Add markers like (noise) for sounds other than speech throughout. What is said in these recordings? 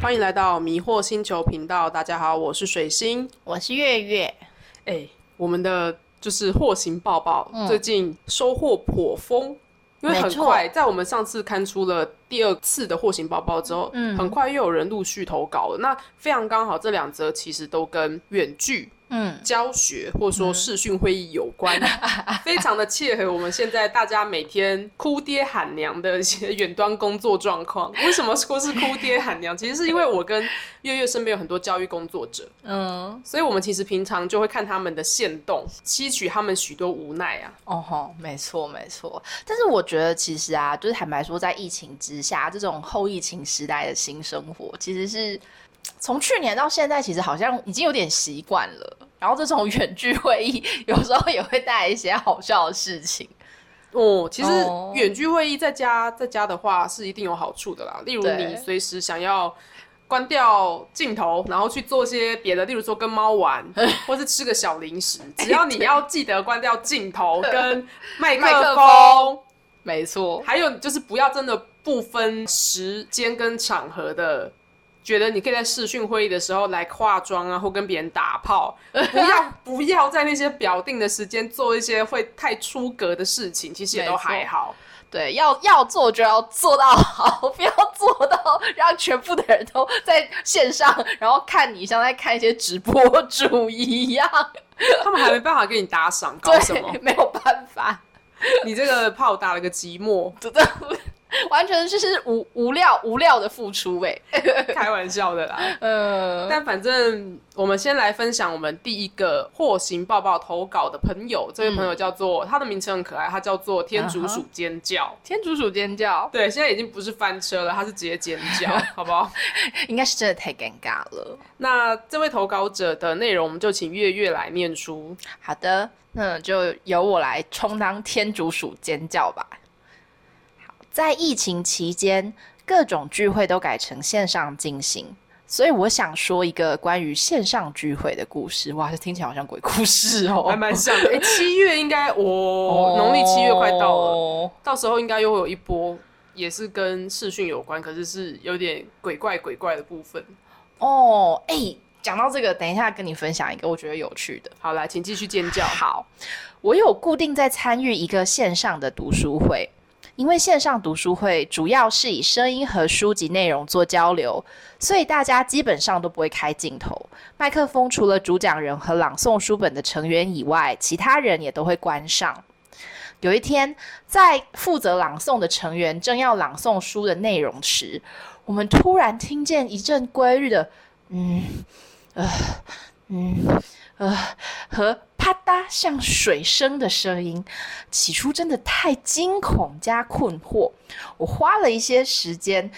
欢迎来到迷惑星球频道，大家好，我是水星。我是月月，哎、我们的就是货行报报，嗯最近收获颇丰，因为很快，在我们上次刊出了第二次的货行报报之后，嗯很快又有人陆续投稿了。那非常刚好，这两则其实都跟远距嗯，教学或者说视讯会议有关，(laughs) 非常的切合我们现在大家每天哭爹喊娘的一些远端工作状况。为什么说是哭爹喊娘？其实是因为我跟月月身边有很多教育工作者，嗯，所以我们其实平常就会看他们的现动，吸取他们许多无奈啊。哦吼，没错没错。但是我觉得其实啊，就是坦白说，在疫情之下，这种后疫情时代的新生活，其实是从去年到现在，其实好像已经有点习惯了。然后这种 (laughs) 远距会议，有时候也会带来一些好笑的事情。哦，其实哦远距会议在家在家的话是一定有好处的啦。例如你随时想要关掉镜头，然后去做些别的，例如说跟猫玩，(laughs) 或是吃个小零食，(laughs) 只要你要记得关掉镜头跟麦麦克风，没错，还有就是不要真的不分时间跟场合的。觉得你可以在视讯会议的时候来化妆啊，或跟别人打炮，不要 (laughs) 不要在那些表定的时间做一些会太出格的事情，其实也都还好。对，要要做就要做到好，(laughs) 不要做到让全部的人都在线上，然后看你像在看一些直播主一样。他们还没办法给你打赏，搞什么对，？没有办法，你这个炮打了个寂寞，真的 (laughs) 完全就是无无料无料的付出哎。(laughs) 开玩笑的啦。(laughs) 呃，但反正我们先来分享我们第一个获刑抱抱投稿的朋友，这位朋友叫做、他的名称很可爱，他叫做天竺鼠尖叫。天竺鼠尖叫对，现在已经不是翻车了，他是直接尖叫，好不好？应该是真的太尴尬了。那这位投稿者的内容，我们就请月月来念出。好的，那就由我来充当天竺鼠尖叫吧。好，在疫情期间，各种聚会都改成线上进行，所以我想说一个关于线上聚会的故事。哇，这听起来好像鬼故事哦，(laughs) 还蛮像的，哎、七月应该哦，农历七月快到了，了。到时候应该又会有一波，也是跟视讯有关，可是是有点鬼怪鬼怪的部分。哦，哎、讲到这个，等一下跟你分享一个我觉得有趣的。好，来，请继续尖叫。好，我有固定在参与一个线上的读书会，因为线上读书会主要是以声音和书籍内容做交流，所以大家基本上都不会开镜头，麦克风除了主讲人和朗诵书本的成员以外，其他人也都会关上。有一天，在负责朗诵的成员正要朗诵书的内容时，我们突然听见一阵规律的“嗯，呃，嗯，呃”和啪嗒像水声的声音。起初真的太惊恐加困惑，我花了一些时间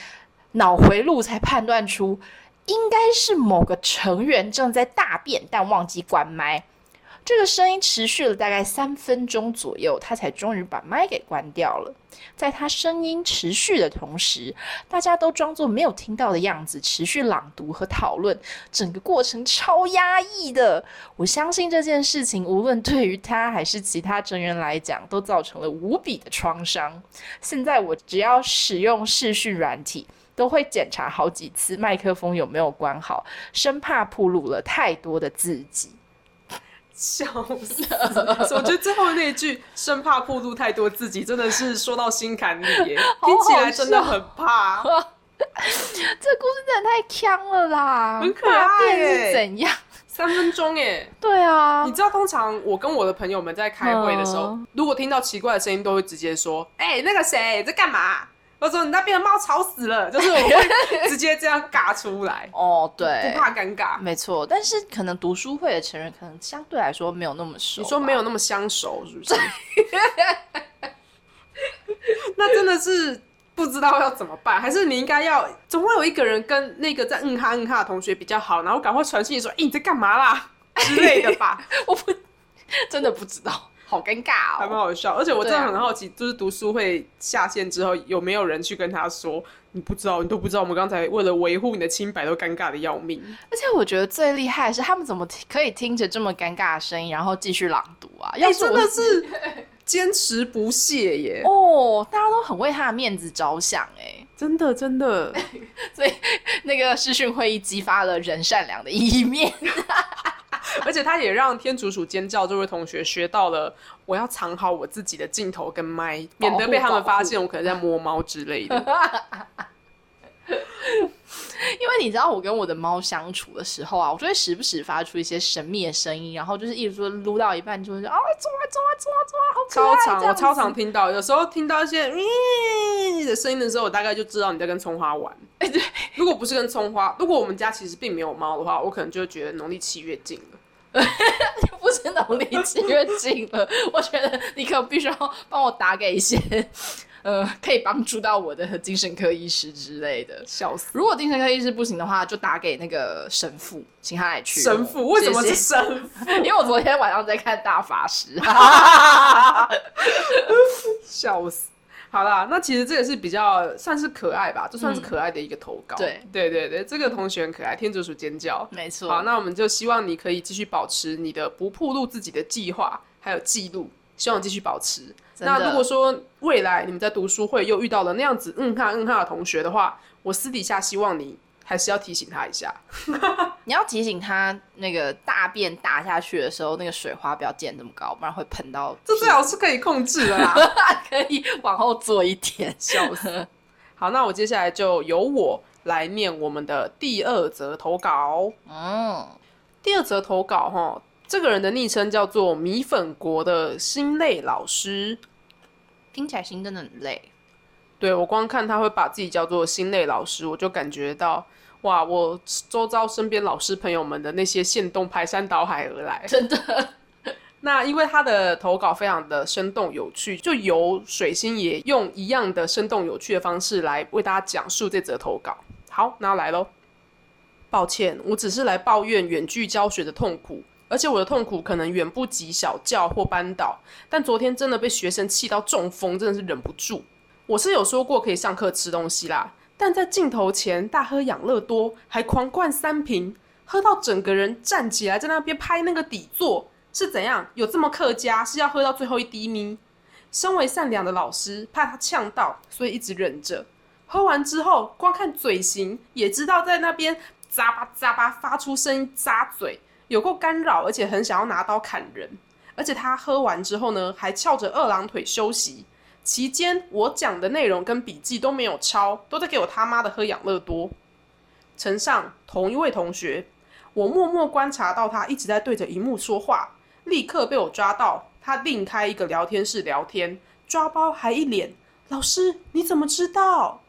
脑回路才判断出，应该是某个成员正在大便，但忘记关麦。这个声音持续了大概三分钟左右，他才终于把麦给关掉了。在他声音持续的同时，大家都装作没有听到的样子，持续朗读和讨论。整个过程超压抑的。我相信这件事情，无论对于他还是其他成员来讲，都造成了无比的创伤。现在我只要使用视讯软体。都会检查好几次麦克风有没有关好，生怕暴露了太多的自己。笑死！(laughs) 我觉得最后那一句“生怕暴露太多自己”，真的是说到心坎里耶，好 (laughs) 听起来真的很怕。(laughs) 这故事真的太强了啦！很可爱是怎样？三分钟耶！对啊你，知道，通常我跟我的朋友们在开会的时候，嗯如果听到奇怪的声音，都会直接说：“哎、那个谁在干嘛？”我说：“你那边的猫吵死了。”就是我会 (laughs) 直接这样嘎出来，哦，对不，怕尴尬。没错。但是可能读书会的成员可能相对来说没有那么熟。你说没有那么相熟，是不是？(laughs) 那真的是不知道要怎么办，还是你应该要，总会有一个人跟那个在嗯哈嗯哈的同学比较好，然后赶快传讯息说：“哎、你在干嘛啦？”之类的吧。(laughs) 我不真的不知道。好尴尬哦还蛮哦。好笑。而且我真的很好奇，就是读书会下线之后，有没有人去跟他说，你不知道，你都不知道，我们刚才为了维护你的清白，都尴尬的要命。而且我觉得最厉害的是，他们怎么可以听着这么尴尬的声音，然后继续朗读啊？要真的是 (laughs) 坚持不懈耶，哦，大家都很为他的面子着想哎，真的真的。(laughs) 所以那个视讯会议激发了人善良的一面。(laughs) (laughs) 而且他也让天竺鼠尖叫这位同学学到了，我要藏好我自己的镜头跟麦，免得被他们发现我可能在摸猫之类的。(laughs) 因为你知道，我跟我的猫相处的时候啊，我就会时不时发出一些神秘的声音，然后就是一直说撸到一半就会说啊，走啊走啊走啊走啊，好可超爱！常，我超常听到，有时候听到一些嗯的声音的时候，我大概就知道你在跟葱花玩。(laughs) 哎对，(laughs) 如果不是跟葱花，如果我们家其实并没有猫的话，我可能就会觉得农历七月近了。(laughs) 不是农历七月近了，我觉得你可能必须要帮我打给一些呃 (laughs) 可以帮助到我的精神科医师之类的。笑死！如果精神科医师不行的话，就打给那个神父，请他来去。神父为什么是神父？(laughs) 因为我昨天晚上在看大法师，(laughs) 笑死！好啦，那其实这个是比较算是可爱吧，这算是可爱的一个投稿。对对对对，这个同学很可爱，天竺鼠尖叫。没错。好，那我们就希望你可以继续保持你的不暴露自己的计划，还有记录，希望继续保持。那如果说未来你们在读书会又遇到了那样子嗯哈嗯哈的同学的话，我私底下希望你还是要提醒他一下。(laughs) 你要提醒他，那个大便打下去的时候，那个水花不要溅这么高，不然会喷到屁。这最好是可以控制的啦。(laughs) 可以往后坐一点。笑死！(laughs) 好，那我接下来就由我来念我们的第二则投稿。嗯，第二则投稿哈，这个人的昵称叫做米粉国的心累老师。听起来心真的很累。对我光看他会把自己叫做心累老师，我就感觉到哇，我周遭身边老师朋友们的那些线动排山倒海而来。真的，(laughs) 那因为他的投稿非常的生动有趣，就由水星也用一样的生动有趣的方式来为大家讲述这则投稿。好，那来喽。抱歉，我只是来抱怨远距教学的痛苦，而且我的痛苦可能远不及小教或班导，但昨天真的被学生气到中风，真的是忍不住。我是有说过可以上课吃东西啦，但在镜头前大喝养乐多，还狂灌三瓶，喝到整个人站起来在那边拍那个底座，是怎样？有这么客家？是要喝到最后一滴咪？身为善良的老师，怕他呛到，所以一直忍着。喝完之后，光看嘴型也知道在那边咂巴咂巴发出声音，咂嘴，有够干扰，而且很想要拿刀砍人。而且他喝完之后呢，还翘着二郎腿休息。期间我讲的内容跟笔记都没有抄，都在给我他妈的喝养乐多。呈上同一位同学，我默默观察到他一直在对着荧幕说话，立刻被我抓到他另开一个聊天室聊天，抓包还一脸老师你怎么知道？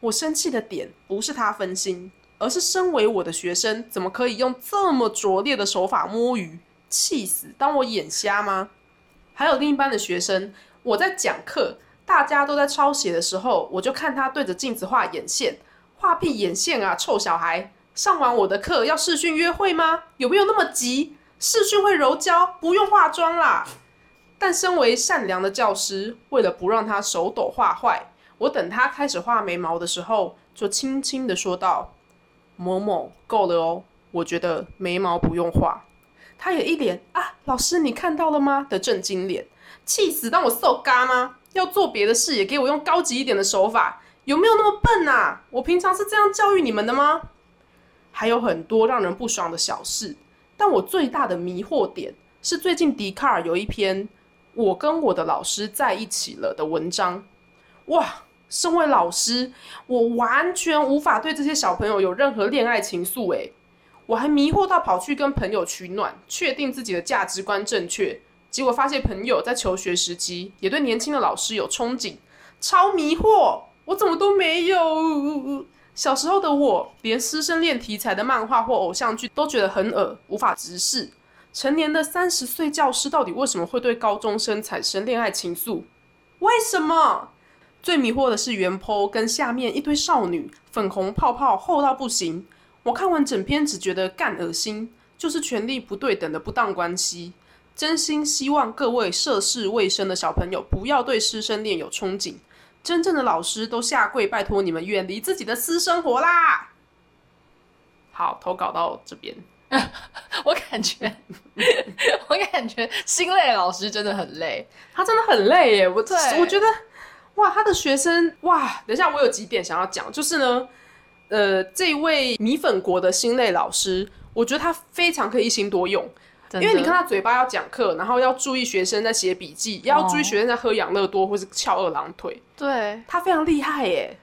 我生气的点不是他分心，而是身为我的学生，怎么可以用这么拙劣的手法摸鱼？气死！当我眼瞎吗？还有另一班的学生，我在讲课，大家都在抄写的时候，我就看他对着镜子画眼线，画屁眼线啊，臭小孩！上完我的课要视讯约会吗？有没有那么急？视讯会柔焦，不用化妆啦。但身为善良的教师，为了不让他手抖画坏，我等他开始画眉毛的时候，就轻轻的说道：“某某，够了哦，我觉得眉毛不用画。”他也一脸啊，老师你看到了吗的震惊脸，气死！当我受嘎吗？要做别的事也给我用高级一点的手法，有没有那么笨啊？我平常是这样教育你们的吗？还有很多让人不爽的小事，但我最大的迷惑点是最近迪卡尔有一篇“我跟我的老师在一起了”的文章。哇，身为老师，我完全无法对这些小朋友有任何恋爱情愫诶。我还迷惑到跑去跟朋友取暖，确定自己的价值观正确，结果发现朋友在求学时期也对年轻的老师有憧憬，超迷惑！我怎么都没有？小时候的我，连师生恋题材的漫画或偶像剧都觉得很恶，无法直视。成年的三十岁教师到底为什么会对高中生产生恋爱情愫？为什么？最迷惑的是原 po 跟下面一堆少女，粉红泡泡厚到不行。我看完整篇只觉得干恶心，就是权力不对等的不当关系。真心希望各位涉世未深的小朋友不要对师生恋有憧憬，真正的老师都下跪拜托你们远离自己的私生活啦。好，投稿到这边。(laughs) 我感觉，(laughs) 我感觉心累老师真的很累。他真的很累耶，我对我觉得，哇，他的学生哇，等一下我有几点想要讲，就是呢，呃，这位米粉国的心累老师，我觉得他非常可以一心多用，因为你看他嘴巴要讲课，然后要注意学生在写笔记，要注意学生在喝养乐多或是翘二郎腿，对，他非常厉害耶。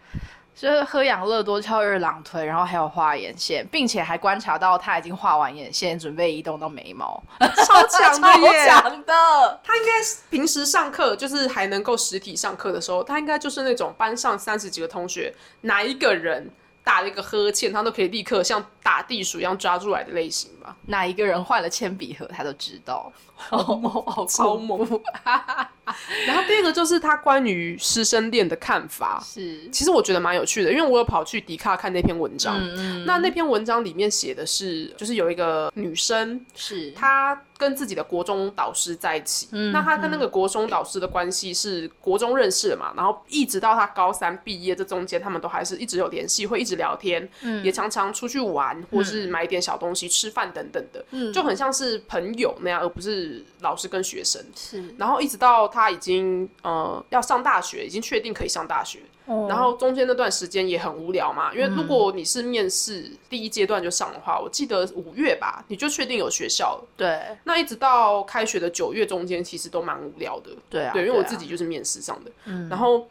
就是喝养乐多、翘二郎腿，然后还有画眼线，并且还观察到他已经画完眼线，准备移动到眉毛，超强的耶！(laughs) 超强的。他应该是平时上课就是还能够实体上课的时候，他应该就是那种班上三十几个同学，哪一个人打了一个呵欠，他都可以立刻像打地鼠一样抓住来的类型吧？哪一个人换了铅笔盒，他都知道。好超猛！(laughs) (laughs) 然后第二个就是他关于师生恋的看法，是。其实我觉得蛮有趣的，因为我有跑去迪卡看那篇文章。嗯那那篇文章里面写的是，就是有一个女生，是。她跟自己的国中导师在一起。嗯那她跟那个国中导师的关系是国中认识的嘛，然后一直到她高三毕业这中间，他们都还是一直有联系，会一直聊天，嗯。也常常出去玩，或是买点小东西、吃饭等等的，就很像是朋友那样，而不是老师跟学生。是，然后一直到他已经呃要上大学，已经确定可以上大学，哦。然后中间那段时间也很无聊嘛，因为如果你是面试第一阶段就上的话，我记得五月吧，你就确定有学校了。对。那一直到开学的九月中间，其实都蛮无聊的。对啊，对，因为我啊。自己就是面试上的，然后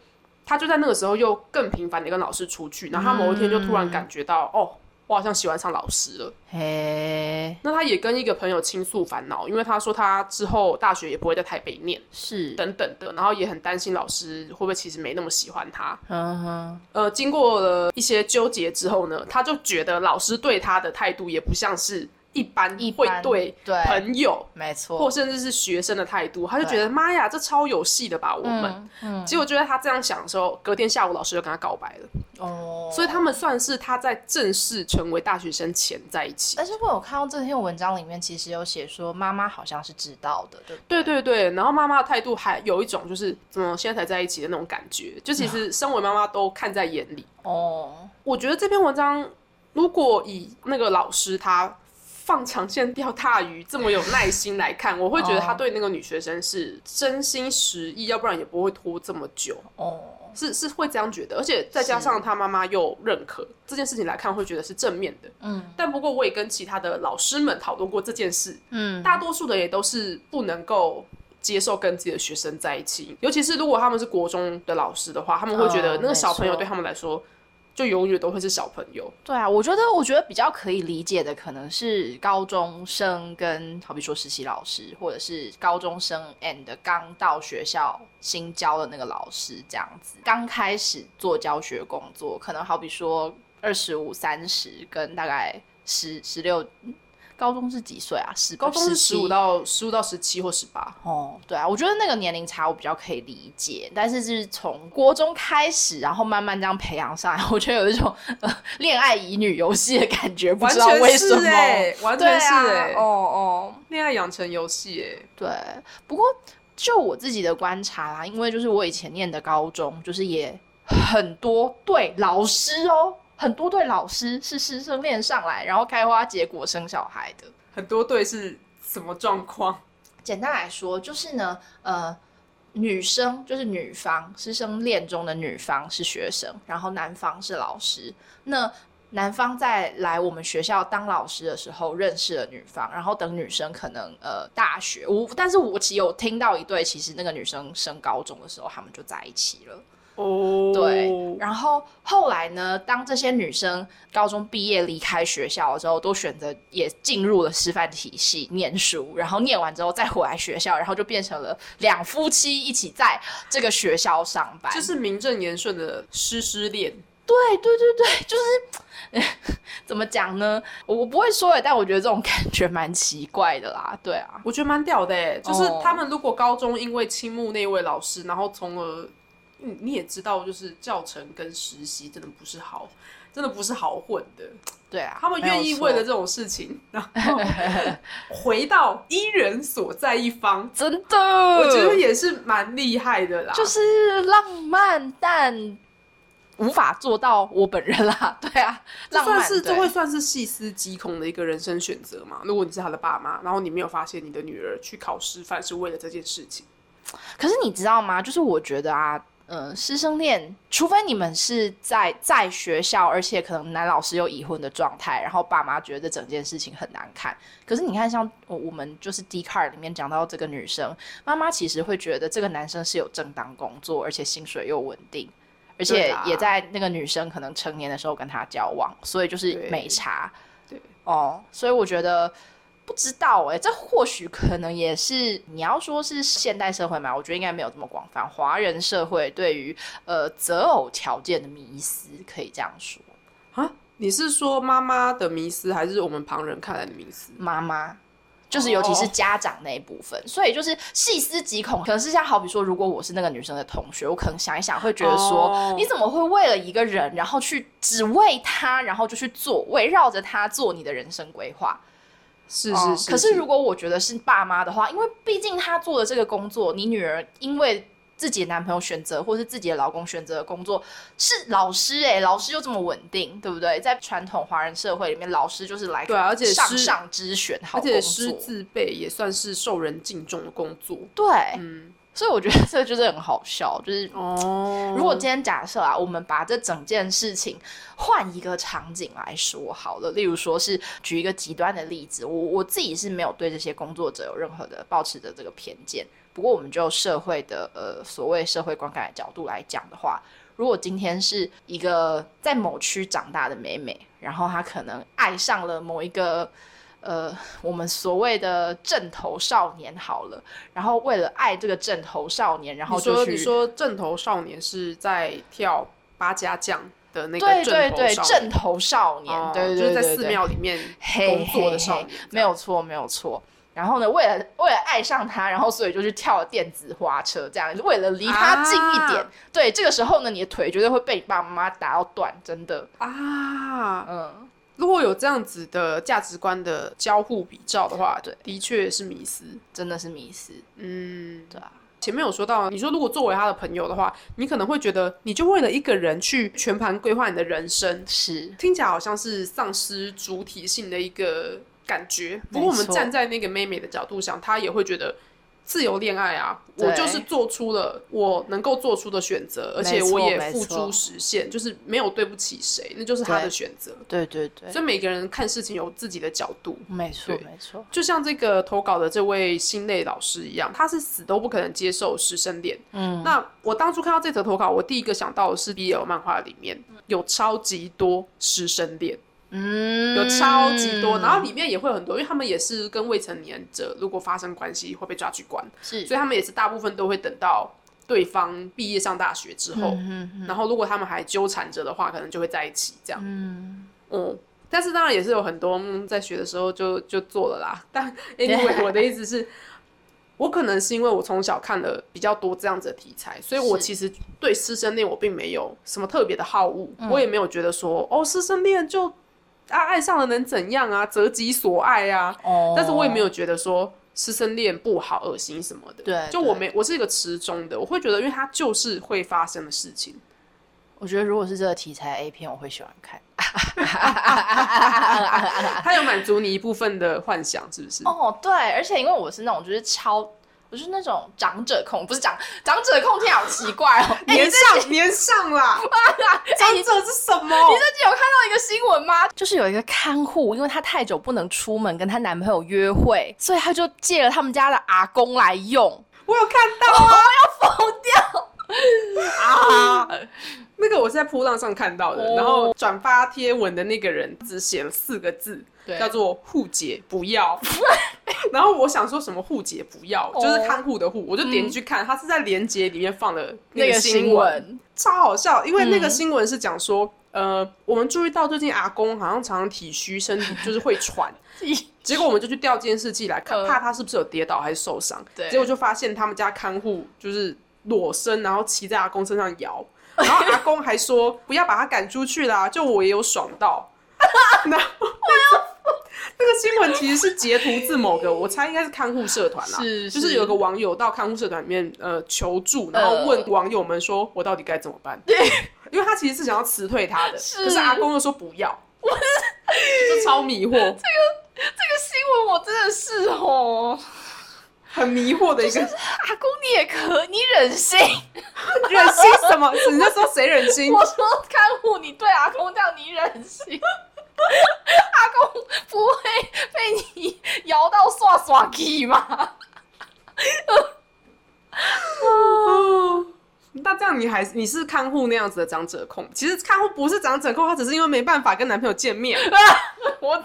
他就在那个时候又更频繁的跟老师出去，然后他某一天就突然感觉到，哦，我好像喜欢上老师了。嘿那他也跟一个朋友倾诉烦恼，因为他说他之后大学也不会在台北念。是，等等的，然后也很担心老师会不会其实没那么喜欢他。嗯哼，呃，经过了一些纠结之后呢，他就觉得老师对他的态度也不像是一般会对对朋友没错，或甚至是学生的态度，他就觉得妈呀，这超有戏的吧，我们。嗯结果就在他这样想的时候，隔天下午老师就跟他告白了，哦，所以他们算是他在正式成为大学生前在一起。而且我有看到这篇文章里面，其实有写说妈妈好像是知道的，对对？对，然后妈妈的态度还有一种就是怎么现在才在一起的那种感觉，就其实身为妈妈都看在眼里。哦，我觉得这篇文章，如果以那个老师他放长线钓大鱼这么有耐心来看，我会觉得他对那个女学生是真心实意，要不然也不会拖这么久。哦，是是会这样觉得，而且再加上他妈妈又认可这件事情来看，会觉得是正面的。嗯，但不过我也跟其他的老师们讨论过这件事，嗯，大多数的也都是不能够。接受跟自己的学生在一起，尤其是如果他们是国中的老师的话，他们会觉得嗯那个小朋友对他们来说，就永远都会是小朋友。对啊，我觉得我觉得比较可以理解的，可能是高中生跟好比说实习老师，或者是高中生 and 刚到学校新教的那个老师这样子，刚开始做教学工作，可能好比说二十五、三十跟大概十十六，高中是几岁啊？十高中是十五到十五到十七或十八，哦，对啊，我觉得那个年龄差我比较可以理解，但是是从国中开始，然后慢慢这样培养上来，(laughs) 我觉得有一种呃恋爱乙女游戏的感觉，不知道为什么。哎、完全是啊，哎、哦哦，恋爱养成游戏哎，对。不过就我自己的观察啦，因为就是我以前念的高中，就是也很多对老师哦，很多对老师是师生恋上来，然后开花结果生小孩的。很多对是什么状况？简单来说，就是呢，呃，女生就是女方师生恋中的女方是学生，然后男方是老师。那男方在来我们学校当老师的时候认识了女方，然后等女生可能呃大学，我但是我其实有听到一对，其实那个女生升高中的时候，他们就在一起了。哦，对，然后后来呢，当这些女生高中毕业离开学校之后，都选择也进入了师范体系念书，然后念完之后再回来学校，然后就变成了两夫妻一起在这个学校上班。就是名正言顺的师师恋。对对对对，就是怎么讲呢？我我不会说诶，但我觉得这种感觉蛮奇怪的啦。对啊，我觉得蛮屌的哎，就是哦他们如果高中因为倾慕那位老师，然后从而，嗯，你也知道，就是教程跟实习真的不是好，真的不是好混的。对啊，他们愿意为了这种事情，然后回到伊人所在一方，(laughs) 真的，我觉得也是蛮厉害的啦。就是浪漫，但无法做到我本人啦。(laughs) 对啊，这算是这会算是细思极恐的一个人生选择嘛？如果你是他的爸妈，然后你没有发现你的女儿去考师范是为了这件事情，可是你知道吗？就是我觉得啊。嗯，师生恋，除非你们是在在学校，而且可能男老师有已婚的状态，然后爸妈觉得整件事情很难看。可是你看，像我我们就是 D card 里面讲到这个女生，妈妈其实会觉得这个男生是有正当工作，而且薪水又稳定，而且也在那个女生可能成年的时候跟他交往，所以就是没差。对哦，所以我觉得。不知道哎，这或许可能也是你要说是现代社会嘛？我觉得应该没有这么广泛。华人社会对于呃择偶条件的迷思，可以这样说啊？你是说妈妈的迷思，还是我们旁人看来的迷思？妈妈，就是尤其是家长那一部分，所以就是细思极恐。可能是像好比说，如果我是那个女生的同学，我可能想一想，会觉得说，你怎么会为了一个人，然后去只为他，然后就去做围绕着他做你的人生规划？是是是，可是如果我觉得是爸妈的话，因为毕竟他做的这个工作，你女儿因为自己的男朋友选择，或是自己的老公选择的工作是老师，哎，老师又这么稳定，对不对？在传统华人社会里面，老师就是来对，而且上上之选，而且师自备也算是受人敬重的工作，对，嗯。所以我觉得这就是很好笑，就是哦，如果今天假设啊，我们把这整件事情换一个场景来说好了，例如说是举一个极端的例子，我我自己是没有对这些工作者有任何的抱持的这个偏见。不过我们就社会的呃所谓社会观感的角度来讲的话，如果今天是一个在某区长大的美美，然后她可能爱上了某一个。呃，我们所谓的正头少年好了，然后为了爱这个正头少年，然后就去你说正头少年是在跳八家将的那个对对对正头少年，对对就是在寺庙里面工作的少年，没有错没有错。然后呢，为了为了爱上他，然后所以就去跳电子花车，这样为了离他近一点。对，这个时候呢，你的腿绝对会被你爸爸妈妈打到断，真的。啊，嗯。如果有这样子的价值观的交互比照的话，对，的确是迷失，真的是迷失。嗯，对啊。前面有说到，你说如果作为他的朋友的话，你可能会觉得，你就为了一个人去全盘规划你的人生，是听起来好像是丧失主体性的一个感觉。不过我们站在那个妹妹的角度想，她也会觉得。自由恋爱啊，我就是做出了我能够做出的选择，而且我也付诸实现，就是没有对不起谁，那就是他的选择。对对对，所以每个人看事情有自己的角度。没错没错，就像这个投稿的这位心累老师一样，他是死都不可能接受师生恋。嗯，那我当初看到这则投稿，我第一个想到的是 BL 漫画里面有超级多师生恋。嗯，有超级多，然后里面也会有很多，因为他们也是跟未成年者如果发生关系会被抓去关，是，所以他们也是大部分都会等到对方毕业上大学之后，嗯然后如果他们还纠缠着的话，可能就会在一起这样。嗯，嗯，但是当然也是有很多在学的时候就就做了啦。(laughs) 但 (laughs) anyway，我的意思是，我可能是因为我从小看了比较多这样子的题材，所以我其实对师生恋我并没有什么特别的好恶，我也没有觉得说哦师生恋就。啊，爱上了能怎样啊？择己所爱啊！哦，但是我也没有觉得说师生恋不好、恶心什么的。对，就我没，我是一个持中的，我会觉得，因为它就是会发生的事情。我觉得如果是这个题材 A 片，我会喜欢看。(laughs) 它有满足你一部分的幻想，是不是？哦，对，而且因为我是那种就是超。我是那种长者控，不是长长者控，听好奇怪哦。(laughs) 年上年上啦，长者是什么？你最近有看到一个新闻吗？就是有一个看护，因为她太久不能出门跟她男朋友约会，所以她就借了他们家的阿公来用。我有看到，(laughs) 我要疯掉 (laughs) 啊！那个我是在扑浪上看到的，然后转发贴文的那个人只写了四个字，叫做“护姐不要”。(laughs) 然后我想说什么护姐不要，就是看护的护，我就点进去看，他是在连接里面放了那个新闻，超好笑，因为那个新闻是讲说，呃，我们注意到最近阿公好像常常体虚，身体就是会喘，(laughs) 结果我们就去调监视器来看，怕他是不是有跌倒还是受伤，结果就发现他们家看护就是裸身，然后骑在阿公身上摇。然后阿公还说 (laughs) 不要把他赶出去啦，就我也有爽到。然后那个新闻其实是截图自某个，我猜应该是看护社团啦，是就是有个网友到看护社团里面呃求助，然后问网友们说我到底该怎么办？对，因为他其实是想要辞退他的，是可是阿公又说不要，就超迷惑，这个这个新闻我真的是哦，很迷惑的一个阿公你也可，你忍心？(laughs) 忍心什么？你在说谁忍心？我说看护你对阿公这样，你忍心？(laughs) 阿公不会被你摇到刷刷机吗？哦，(laughs) 那这样你还你是看护那样子的长者控？其实看护不是长者控，他只是因为没办法跟男朋友见面。(laughs) 我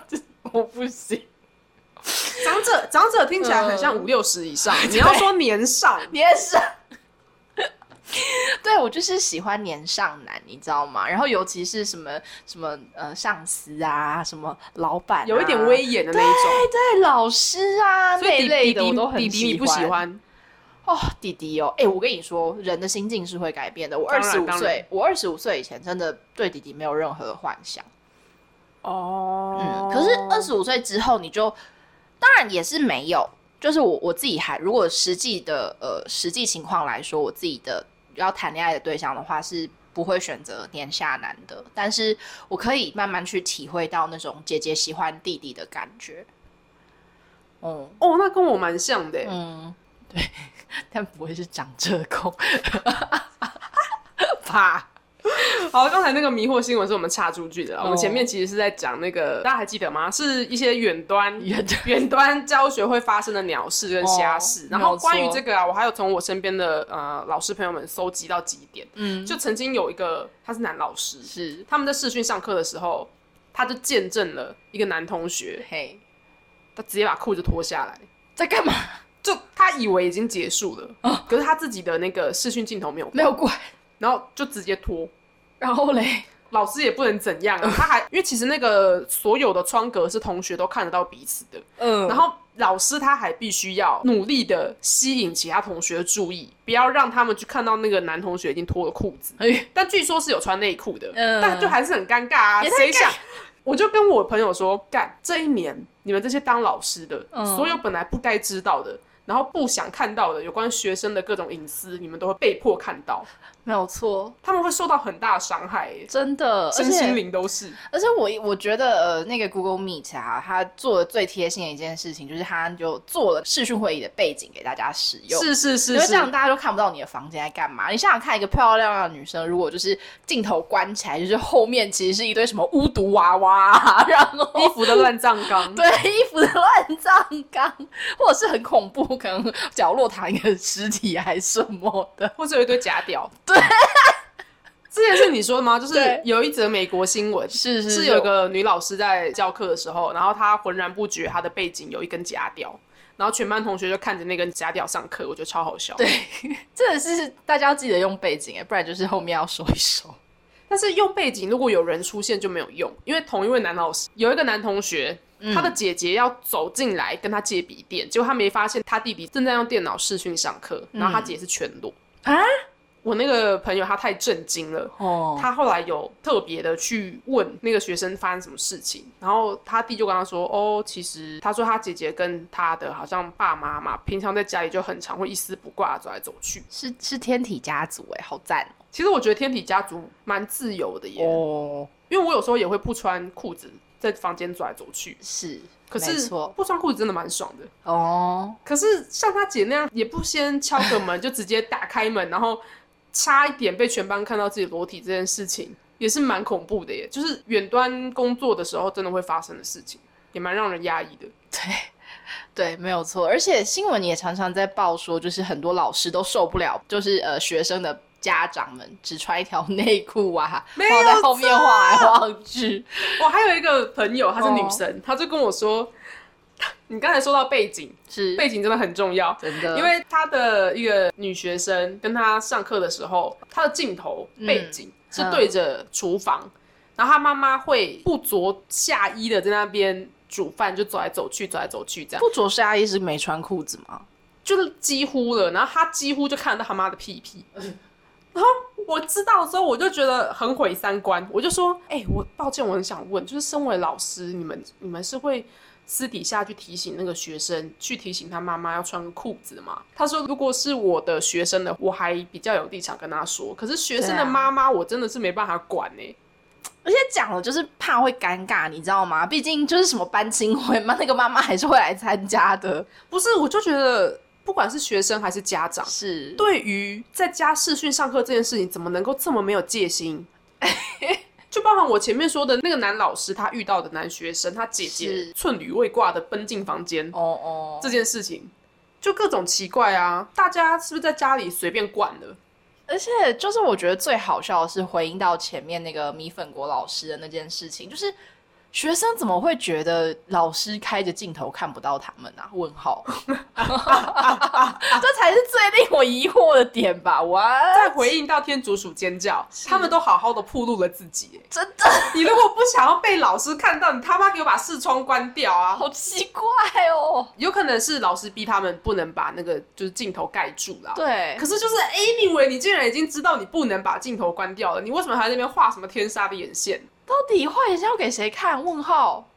我不行，长者长者听起来很像五六十以上，嗯你要说年上，年上。(laughs) 对，我就是喜欢年上男，你知道吗？然后尤其是什么什么呃上司啊，什么老板、啊，有一点威严的那一种。对对，老师啊那一类的我都很弟弟你不喜欢，哦，弟弟哦，哎、我跟你说，人的心境是会改变的。我二十五岁，我二十五岁以前真的对弟弟没有任何的幻想。哦嗯，可是二十五岁之后，你就当然也是没有。就是我我自己还，如果实际的呃实际情况来说，我自己的要谈恋爱的对象的话是不会选择年下男的，但是我可以慢慢去体会到那种姐姐喜欢弟弟的感觉。嗯哦，那跟我蛮像的耶。嗯，对，(laughs) 但不会是长这控，怕。(laughs) 好，刚才那个迷惑新闻是我们插出去的，我们哦前面其实是在讲那个，大家还记得吗？是一些远端远端远端教学会发生的鸟事跟虾事。哦然后关于这个啊，我还有从我身边的呃老师朋友们搜集到几点，嗯，就曾经有一个他是男老师，是他们在视讯上课的时候，他就见证了一个男同学，嘿，他直接把裤子脱下来。在干嘛？就他以为已经结束了，可是他自己的那个视讯镜头没有没有关。然后就直接脱，然后嘞，(laughs) 老师也不能怎样啊，他还因为其实那个所有的窗格是同学都看得到彼此的，嗯。然后老师他还必须要努力的吸引其他同学的注意，不要让他们去看到那个男同学已经脱了裤子，哎，但据说是有穿内裤的，嗯。但就还是很尴尬啊，谁想？我就跟我朋友说，干这一年你们这些当老师的，嗯。所有本来不该知道的。然后不想看到的有关学生的各种隐私，你们都会被迫看到，没有错，他们会受到很大的伤害耶，真的，身心灵都是。而且我我觉得呃，那个 Google Meet 啊，它做的最贴心的一件事情，就是它就做了视讯会议的背景给大家使用。是是是是因为这，样大家都看不到你的房间在干嘛。你想想看，一个漂漂亮亮的女生，如果就是镜头关起来，就是后面其实是一堆什么巫毒娃娃啊，然后衣服的乱葬岗。(laughs) 对衣服的乱葬岗，或者是很恐怖，可能角落躺一个尸体还是什么的。或者有一堆假屌。对，(laughs) 之前是你说的吗？就是有一则美国新闻，是是是有一个女老师在教课的时候，然后她浑然不觉她的背景有一根假屌，然后全班同学就看着那根假屌上课，我觉得超好笑。对，(laughs) 真的是大家要记得用背景哎，不然就是后面要收一收。(laughs) 但是用背景如果有人出现就没有用，因为同一位男老师有一个男同学。他的姐姐要走进来跟他借笔电，结果他没发现他弟弟正在用电脑视讯上课，然后他姐是全裸啊！我那个朋友他太震惊了，哦，他后来有特别的去问那个学生发生什么事情，然后他弟就跟他说：“哦，其实他说他姐姐跟他的好像爸妈嘛，平常在家里就很常会一丝不挂走来走去。是是天体家族哎，好赞其实我觉得天体家族蛮自由的耶，哦！因为我有时候也会不穿裤子在房间走来走去，是，可是不穿裤子真的蛮爽的。哦，可是像他姐那样，也不先敲个门就直接打开门，然后差一点被全班看到自己裸体这件事情，也是蛮恐怖的耶。就是远端工作的时候真的会发生的事情，也蛮让人压抑的。(laughs) 对。对，没有错，而且新闻也常常在报说，就是很多老师都受不了，就是呃学生的家长们只穿一条内裤啊，没然后在有后面晃来晃去。我还有一个朋友，她是女哦生，她就跟我说，你刚才说到背景，是背景真的很重要。真的，因为她的一个女学生跟她上课的时候，她的镜头背景是对着厨房，然后她妈妈会不着下衣的在那边煮饭，就走来走去，走来走去这样，不着下衣是没穿裤子吗？就是几乎了。然后她几乎就看得到她妈的屁屁，(laughs) 我知道之后，我就觉得很毁三观。我就说，哎、我抱歉，我很想问，就是身为老师，你们你们是会私底下去提醒那个学生，去提醒他妈妈要穿个裤子吗？他说，如果是我的学生的，我还比较有立场跟他说。可是学生的妈妈，我真的是没办法管呢、而且讲了就是怕会尴尬，你知道吗？毕竟就是什么班亲会嘛，那个妈妈还是会来参加的。不是，我就觉得，不管是学生还是家长，是，对于在家视讯上课这件事情，怎么能够这么没有戒心？(laughs) 就包含我前面说的那个男老师，他遇到的男学生，他姐姐寸缕未挂的奔进房间哦哦，这件事情，就各种奇怪啊！大家是不是在家里随便惯了？而且就是我觉得最好笑的是回应到前面那个米粉国老师的那件事情，就是学生怎么会觉得老师开着镜头看不到他们啊？问号，(laughs) 这才是最令我疑惑的点吧？我在回应到天竺鼠尖叫，他们都好好的暴露了自己。真的你如果不想要被老师看到，你他妈给我把视窗关掉啊！好奇怪哦。有可能是老师逼他们不能把那个就是镜头盖住了。对可，是就是 anyway，你竟然已经知道你不能把镜头关掉了，你为什么还在那边画什么天杀的眼线？到底画眼线要给谁看？问号。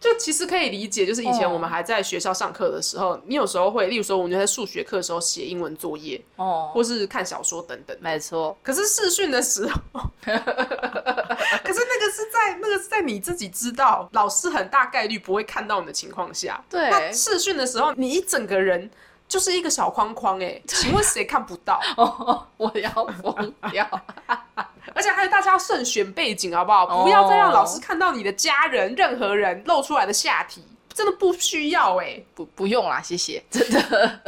就其实可以理解，就是以前哦我们还在学校上课的时候，你有时候会，例如说我们就在数学课的时候写英文作业，哦，或是看小说等等。没错，可是试训的时候，可是那个是在那个是在你自己知道老师很大概率不会看到你的情况下，对那试训的时候，你一整个人就是一个小框框、哎，请问谁看不到？(laughs) 哦，我要疯掉。(laughs) 而且还有大家要慎选背景，好不好？哦不要再让老师看到你的家人、任何人露出来的下体，真的不需要哎、不不用啦，谢谢，(laughs) 真的。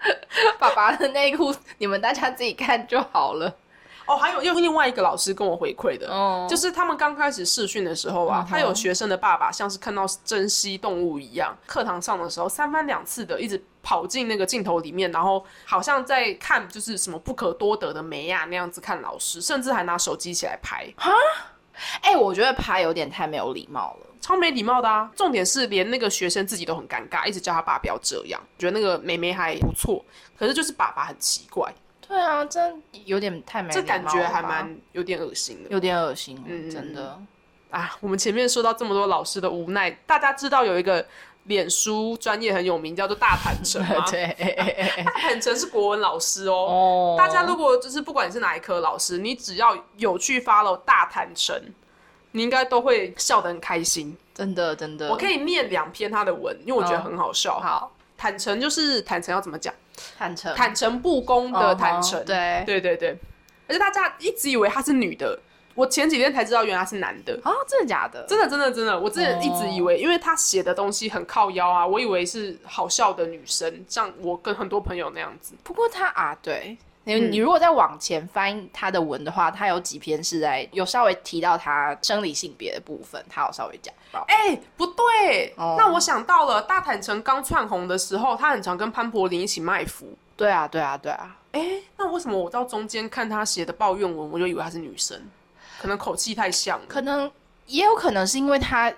(laughs) 爸爸的内裤，你们大家自己看就好了。哦，还有又另外一个老师跟我回馈的，哦就是他们刚开始试训的时候啊，嗯他有学生的爸爸像是看到珍稀动物一样，课堂上的时候三番两次的一直跑进那个镜头里面，然后好像在看就是什么不可多得的梅亚那样子看老师，甚至还拿手机起来拍，哈哎、我觉得拍有点太没有礼貌了。超没礼貌的啊！重点是连那个学生自己都很尴尬，一直叫他爸不要这样。觉得那个妹妹还不错，可是就是爸爸很奇怪，对啊，真有点太没这感觉还蛮有点恶心的。有点恶心，嗯真的。啊，我们前面说到这么多老师的无奈，大家知道有一个脸书专业很有名，叫做大坦诚吗？(laughs) 对，大坦诚是国文老师哦。哦大家如果就是不管你是哪一科老师，你只要有去 follow 大坦诚，你应该都会笑得很开心。真的真的，我可以念两篇他的文，因为我觉得很好笑。好坦诚就是坦诚要怎么讲？坦诚坦诚不公的坦诚。对对对对，而且大家一直以为她是女的，我前几天才知道原来是男的。啊，真的假的？真的真的真的，我之前一直以为，因为他写的东西很靠腰啊，我以为是好笑的女生，像我跟很多朋友那样子。不过他啊，对你、嗯你如果再往前翻他的文的话，他有几篇是在有稍微提到他生理性别的部分，他有稍微讲到。哎、不对，哦那我想到了，大坦诚刚窜红的时候，他很常跟潘柏林一起卖腐。对啊，对啊，对啊，哎、那为什么我到中间看他写的抱怨文，我就以为他是女生？可能口气太像了。可能也有可能是因为他，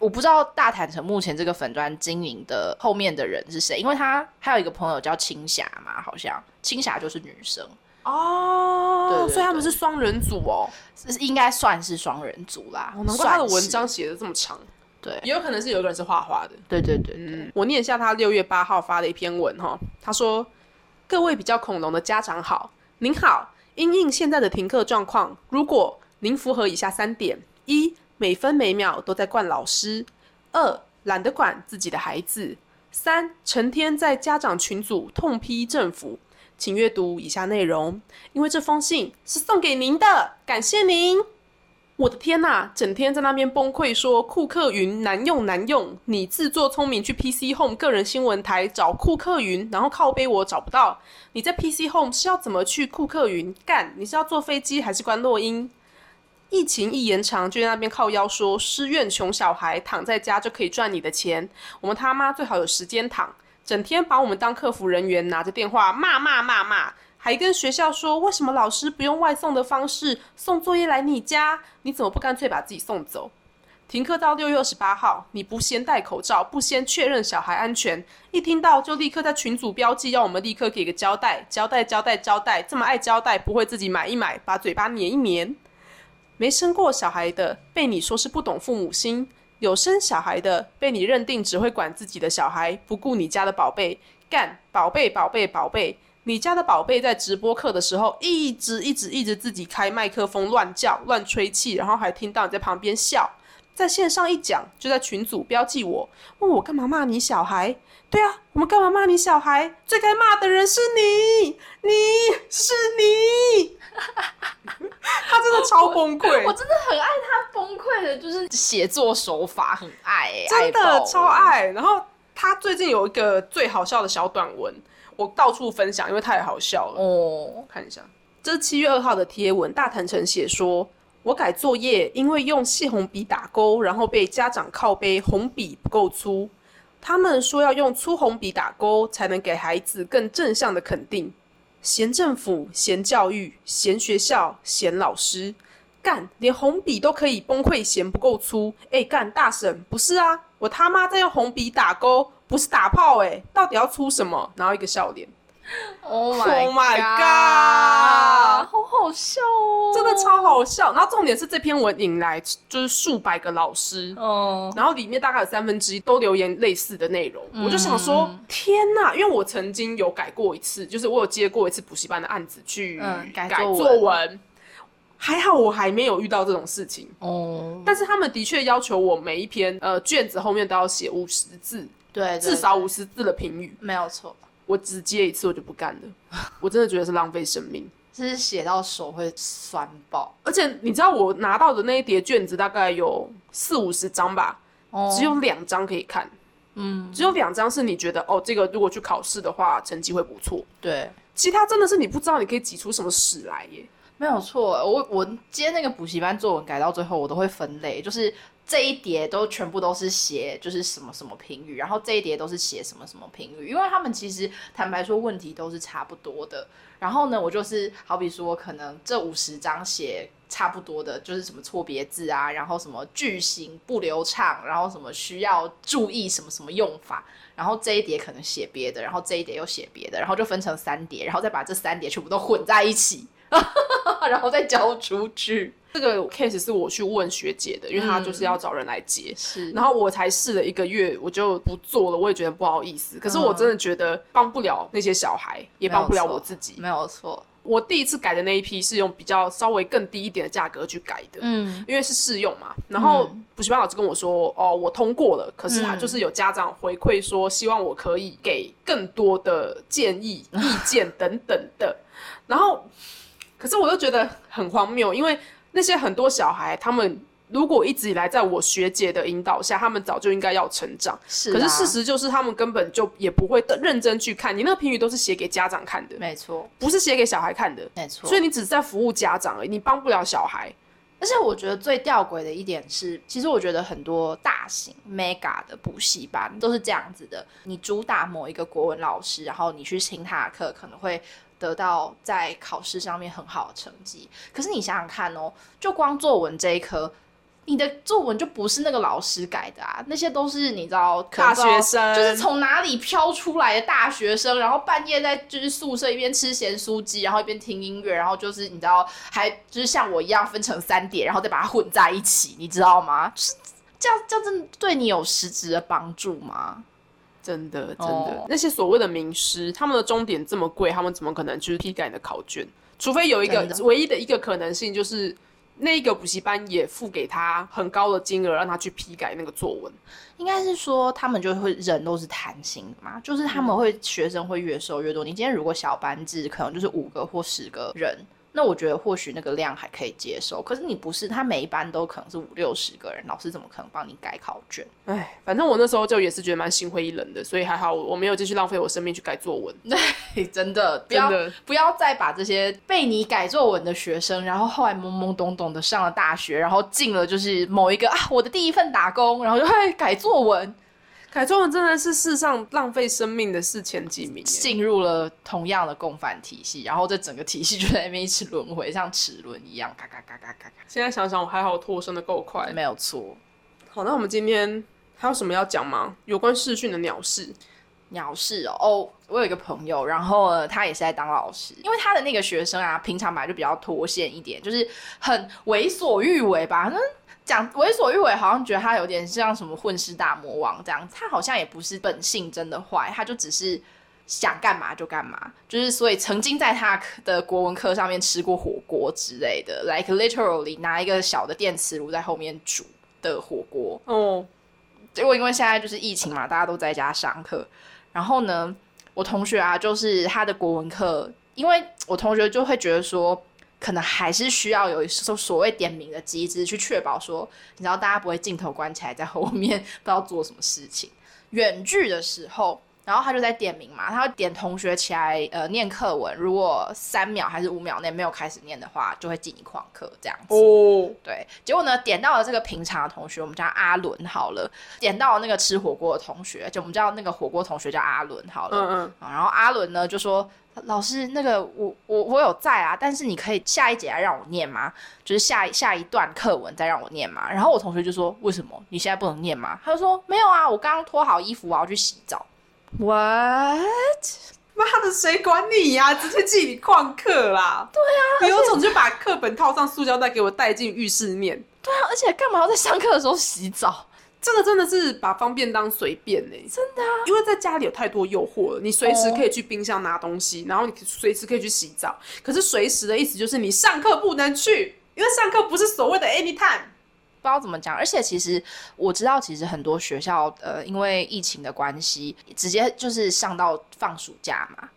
我不知道大坦诚目前这个粉砖经营的后面的人是谁，因为他还有一个朋友叫青霞嘛，好像青霞就是女生，哦，对对所以他们是双人组哦。是应该算是双人组啦。哦难怪他的文章写的这么长。对也有可能是有一个人是画画的。对对对对，嗯，我念一下他六月八号发的一篇文哈，他说：“各位比较恐龙的家长好，您好，因应现在的停课状况，如果您符合以下三点：一、每分每秒都在惯老师；二、懒得管自己的孩子；三、成天在家长群组痛批政府。”请阅读以下内容，因为这封信是送给您的，感谢您。我的天呐，整天在那边崩溃说库克云难用难用，你自作聪明去 PC Home 个人新闻台找库克云，然后靠背我找不到。你在 PC Home 是要怎么去库克云干？你是要坐飞机还是关落音？疫情一延长，就在那边靠腰说失愿穷小孩躺在家就可以赚你的钱，我们他妈最好有时间躺，整天把我们当客服人员，拿着电话骂骂骂骂。还跟学校说，为什么老师不用外送的方式送作业来你家？你怎么不干脆把自己送走？停课到六月二十八号，你不先戴口罩，不先确认小孩安全，一听到就立刻在群组标记，要我们立刻给个交代，交代交代交代，这么爱交代，不会自己买一买，把嘴巴粘一粘。没生过小孩的被你说是不懂父母心，有生小孩的被你认定只会管自己的小孩，不顾你家的宝贝，干宝贝宝贝宝贝。你家的宝贝在直播课的时候，一直一直一直自己开麦克风乱叫乱吹气，然后还听到你在旁边笑。在线上一讲，就在群组标记我，问我干嘛骂你小孩？对啊，我们干嘛骂你小孩？最该骂的人是你，你是你。(laughs) 他真的超崩溃，我真的很爱他崩溃的，就是写作手法很爱，真的超爱。然后他最近有一个最好笑的小短文，我到处分享，因为太好笑了。哦，看一下，这是七月二号的贴文，大坦诚写说，我改作业，因为用细红笔打勾，然后被家长靠背红笔不够粗，他们说要用粗红笔打勾，才能给孩子更正向的肯定。嫌政府，嫌教育，嫌学校，嫌老师，干连红笔都可以崩溃，嫌不够粗。哎，干大婶不是啊，我他妈在用红笔打勾，不是打炮哎，到底要粗什么？然后一个笑脸。(laughs) Oh my god！好好笑哦，真的超好笑。然后重点是这篇文引来就是数百个老师，哦，然后里面大概有三分之一都留言类似的内容。我就想说，天哪！因为我曾经有改过一次，就是我有接过一次补习班的案子去改作文，还好我还没有遇到这种事情哦。但是他们的确要求我每一篇呃卷子后面都要写五十字，对，至少五十字的评语，没有错。我只接一次我就不干了，我真的觉得是浪费生命，就是写到手会酸爆。而且你知道我拿到的那一叠卷子大概有四五十张吧，只有两张可以看，嗯，只有两张是你觉得哦，这个如果去考试的话成绩会不错，对，其他真的是你不知道你可以挤出什么屎来耶。没有错，我我接那个补习班作文改到最后我都会分类，就是。这一叠都全部都是写就是什么什么评语，然后这一叠都是写什么什么评语，因为他们其实坦白说问题都是差不多的。然后呢，我就是好比说，可能这五十张写差不多的，就是什么错别字啊，然后什么句型不流畅，然后什么需要注意什么什么用法，然后这一叠可能写别的，然后这一叠又写别的，然后就分成三叠，然后再把这三叠全部都混在一起，(laughs) 然后再交出去。这个 case 是我去问学姐的，因为她就是要找人来接，是。然后我才试了一个月，我就不做了，我也觉得不好意思。可是我真的觉得帮不了那些小孩，也帮不了我自己。没有错，我第一次改的那一批是用比较稍微更低一点的价格去改的，嗯，因为是试用嘛。然后补习班老师跟我说，哦，我通过了，可是他就是有家长回馈说，希望我可以给更多的建议、(laughs) 意见等等的。然后，可是我又觉得很荒谬，因为。那些很多小孩，他们如果一直以来在我学姐的引导下，他们早就应该要成长。是，可是事实就是，他们根本就也不会认真去看。你那个评语都是写给家长看的，没错，不是写给小孩看的，没错。所以你只是在服务家长而已，你帮不了小孩。而且我觉得最吊诡的一点是，其实我觉得很多大型 mega 的补习班都是这样子的：你主打某一个国文老师，然后你去听他的课，可能会。得到在考试上面很好的成绩，可是你想想看哦，就光作文这一科，你的作文就不是那个老师改的啊，那些都是你知道大学生，就是从哪里飘出来的大学生，然后半夜在就是宿舍一边吃咸酥鸡，然后一边听音乐，然后就是你知道还就是像我一样分成三点，然后再把它混在一起，你知道吗？就是这样，这样真的对你有实质的帮助吗？真的，真的，那些所谓的名师，他们的终点这么贵，他们怎么可能就是批改你的考卷？除非有一个唯一的一个可能性，就是那个补习班也付给他很高的金额，让他去批改那个作文。应该是说，他们就会人都是贪心的嘛，就是他们会学生会越收越多。你今天如果小班制，可能就是五个或十个人。那我觉得或许那个量还可以接受，可是你不是，他每一班都可能是五六十个人，老师怎么可能帮你改考卷？哎，反正我那时候就也是觉得蛮心灰意冷的，所以还好我没有继续浪费我生命去改作文。(laughs) 对，真的不要不要再把这些被你改作文的学生，然后后来懵懵懂懂的上了大学，然后进了就是某一个啊我的第一份打工，然后就会改作文。改装文真的是世上浪费生命的事前几名，进入了同样的共犯体系，然后这整个体系就在那边一直轮回，像齿轮一样，嘎嘎嘎嘎嘎嘎。现在想想，我还好脱身的够快，没有错。好，那我们今天还有什么要讲吗？有关视讯的鸟事？鸟事哦，哦，我有一个朋友，然后呢，他也是在当老师，因为他的那个学生啊，平常本来就比较脱线一点，就是很为所欲为吧。那讲为所欲为，好像觉得他有点像什么混世大魔王这样。他好像也不是本性真的坏，他就只是想干嘛就干嘛。就是所以曾经在他的国文课上面吃过火锅之类的，like literally 拿一个小的电磁炉在后面煮的火锅。哦，结果因为现在就是疫情嘛，大家都在家上课。然后呢，我同学啊，就是他的国文课，因为我同学就会觉得说，可能还是需要有所所谓点名的机制，去确保说，你知道大家不会镜头关起来在后面不知道做什么事情。远距的时候。然后他就在点名嘛，他会点同学起来，呃，念课文。如果三秒还是五秒内没有开始念的话，就会记你旷课这样子。哦，对。结果呢，点到了这个平常的同学，我们叫阿伦好了。点到了那个吃火锅的同学，就我们叫那个火锅同学叫阿伦好了。嗯嗯。然后阿伦呢就说：“老师，那个我我我有在啊，但是你可以下一节来让我念吗？就是下下一段课文再让我念吗。”然后我同学就说：“为什么你现在不能念吗？”他就说：“没有啊，我刚刚脱好衣服，我要去洗澡。” What？妈的，谁管你呀？直接记你旷课啦！对啊，你有种就把课本套上塑胶袋，给我带进浴室念。对啊，而且干嘛要在上课的时候洗澡？这个真的是把方便当随便呢。真的啊，因为在家里有太多诱惑了，你随时可以去冰箱拿东西，然后你随时可以去洗澡。可是随时的意思就是你上课不能去，因为上课不是所谓的 anytime。不知道怎么讲，而且其实我知道，其实很多学校呃，因为疫情的关系，直接就是上到放暑假嘛。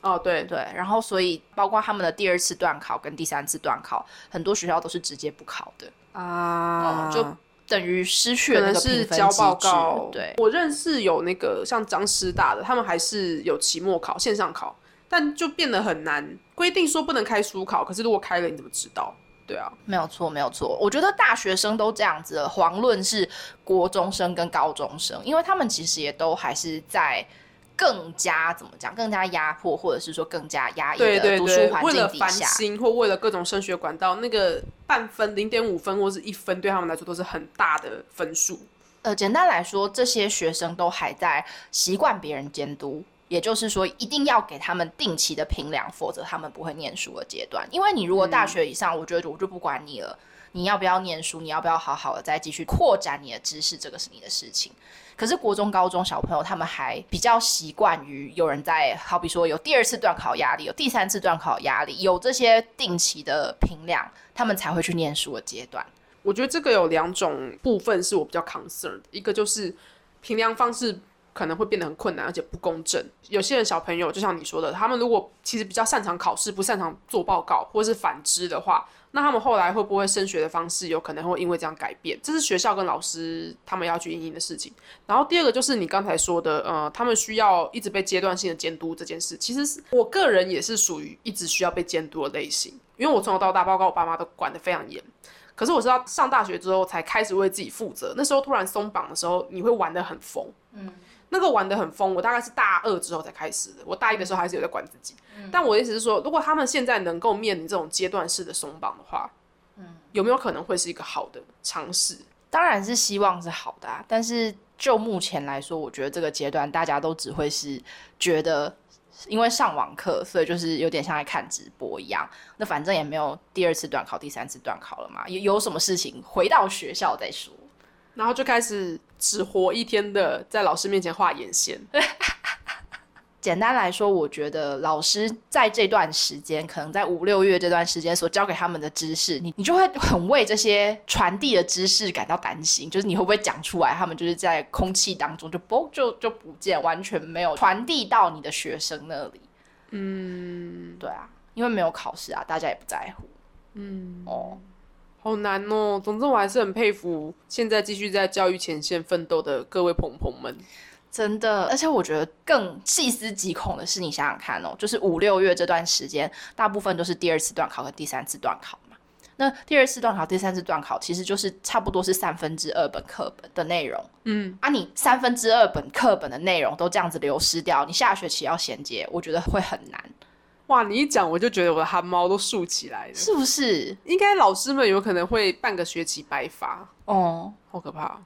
哦，对对，然后所以包括他们的第二次段考跟第三次段考，很多学校都是直接不考的啊，就等于失去了那个是交报告。对，我认识有那个像张师大的，他们还是有期末考线上考，但就变得很难，规定说不能开书考，可是如果开了，你怎么知道？对啊，没有错，没有错。我觉得大学生都这样子，遑论是国中生跟高中生，因为他们其实也都还是在更加怎么讲，更加压迫，或者是说更加压抑的读书环境底下，或为了各种升学管道，那个半分、零点五分或是一分，对他们来说都是很大的分数。呃，简单来说，这些学生都还在习惯别人监督。也就是说，一定要给他们定期的评量，否则他们不会念书的阶段。因为你如果大学以上，我觉得我就不管你了，你要不要念书，你要不要好好的再继续扩展你的知识，这个是你的事情。可是国中、高中小朋友，他们还比较习惯于有人在，好比说有第二次段考压力，有第三次段考压力，有这些定期的评量，他们才会去念书的阶段。我觉得这个有两种部分是我比较 concerned，一个就是评量方式。可能会变得很困难，而且不公正。有些人小朋友就像你说的，他们如果其实比较擅长考试，不擅长做报告，或是反之的话，那他们后来会不会升学的方式有可能会因为这样改变？这是学校跟老师他们要去应应的事情。然后第二个就是你刚才说的，呃，他们需要一直被阶段性的监督这件事，其实是我个人也是属于一直需要被监督的类型，因为我从小到大，包括我爸妈都管得非常严。可是我知道上大学之后才开始为自己负责，那时候突然松绑的时候，你会玩得很疯，嗯。那个玩的很疯，我大概是大二之后才开始的。我大一的时候还是有在管自己，但我的意思是说，如果他们现在能够面临这种阶段式的松绑的话，嗯，有没有可能会是一个好的尝试？当然是希望是好的，啊但是就目前来说，我觉得这个阶段大家都只会是觉得，因为上网课，所以就是有点像在看直播一样。那反正也没有第二次段考、第三次段考了嘛，有有什么事情回到学校再说。然后就开始只活一天的，在老师面前画眼线。(laughs) 简单来说，我觉得老师在这段时间，可能在五六月这段时间所教给他们的知识，你你就会很为这些传递的知识感到担心。就是你会不会讲出来，他们就是在空气当中就不就就不见，完全没有传递到你的学生那里。嗯，对啊，因为没有考试啊，大家也不在乎。嗯，哦。好难哦！总之，我还是很佩服现在继续在教育前线奋斗的各位朋朋们，真的。而且我觉得更细思极恐的是，你想想看哦，就是五六月这段时间，大部分都是第二次段考和第三次段考嘛。那第二次段考、第三次段考，其实就是差不多是三分之二本课本的内容。嗯，啊，你三分之二本课本的内容都这样子流失掉，你下学期要衔接，我觉得会很难。哇，你一讲我就觉得我的汗毛都竖起来了，是不是？应该老师们有可能会半个学期白发哦，好可怕。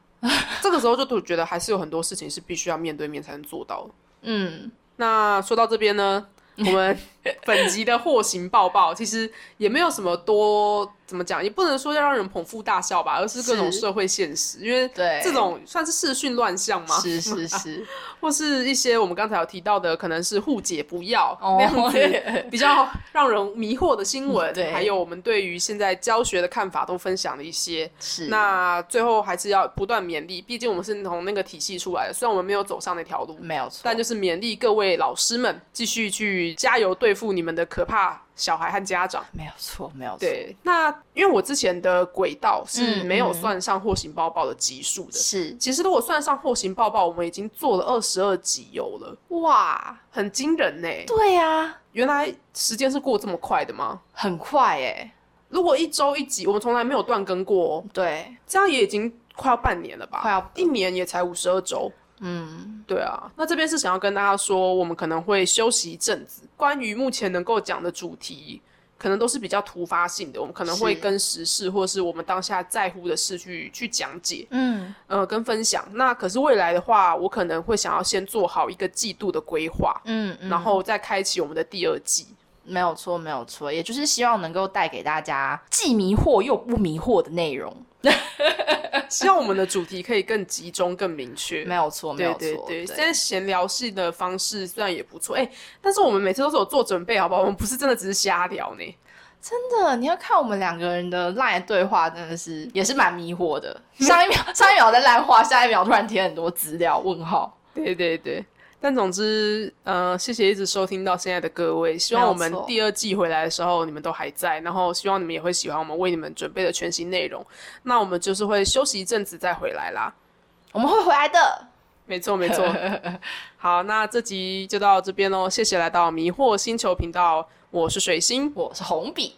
这个时候就都觉得还是有很多事情是必须要面对面才能做到的。嗯，那说到这边呢，我们 (laughs) 本集的祸行报报其实也没有什么多怎么讲，也不能说要让人捧腹大笑吧，而是各种社会现实，因为对，这种算是视讯乱象吗？是是是，(laughs) 或是一些我们刚才有提到的，可能是互解不要、哦那样子比较让人迷惑的新闻，对。还有我们对于现在教学的看法都分享了一些。是。那最后还是要不断勉励，毕竟我们是从那个体系出来的，虽然我们没有走上那条路，没有错，但就是勉励各位老师们继续去加油对付你们的可怕小孩和家长。没有错，没有错，对，那因为我之前的轨道是嗯没有嗯算上祸行包包的集数的，是其实如果算上祸行抱抱，我们已经做了二十二集有了，哇，很惊人呢。对呀、原来时间是过这么快的吗？很快哎，如果一周一集，我们从来没有断更过、哦，对，这样也已经快要半年了吧？快要一年也才五十二周。嗯，对啊，那这边是想要跟大家说，我们可能会休息一阵子。关于目前能够讲的主题，可能都是比较突发性的，我们可能会跟时事或是我们当下在乎的事去去讲解。嗯，呃，跟分享。那可是未来的话，我可能会想要先做好一个季度的规划，嗯嗯，然后再开启我们的第二季。没有错，没有错，也就是希望能够带给大家既迷惑又不迷惑的内容。(laughs) 希望我们的主题可以更集中、更明确。没有错，没有错，对对，现在闲聊系的方式虽然也不错，哎、但是我们每次都是有做准备，好不好？我们不是真的只是瞎聊呢。真的，你要看我们两个人的 line 对话，真的是也是蛮迷惑的。(laughs) 上一秒上一秒在烂话，下一秒突然填很多资料，问号。对对对，但总之，呃，谢谢一直收听到现在的各位，希望我们第二季回来的时候你们都还在，然后希望你们也会喜欢我们为你们准备的全新内容。那我们就是会休息一阵子再回来啦。我们会回来的。没错没错。(laughs) 好，那这集就到这边喽，谢谢来到迷惑星球频道，我是水星。我是红笔，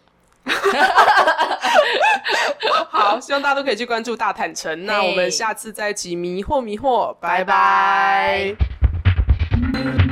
好，希望大家都可以去关注大坦诚。那我们下次再一起迷惑迷惑，拜拜拜拜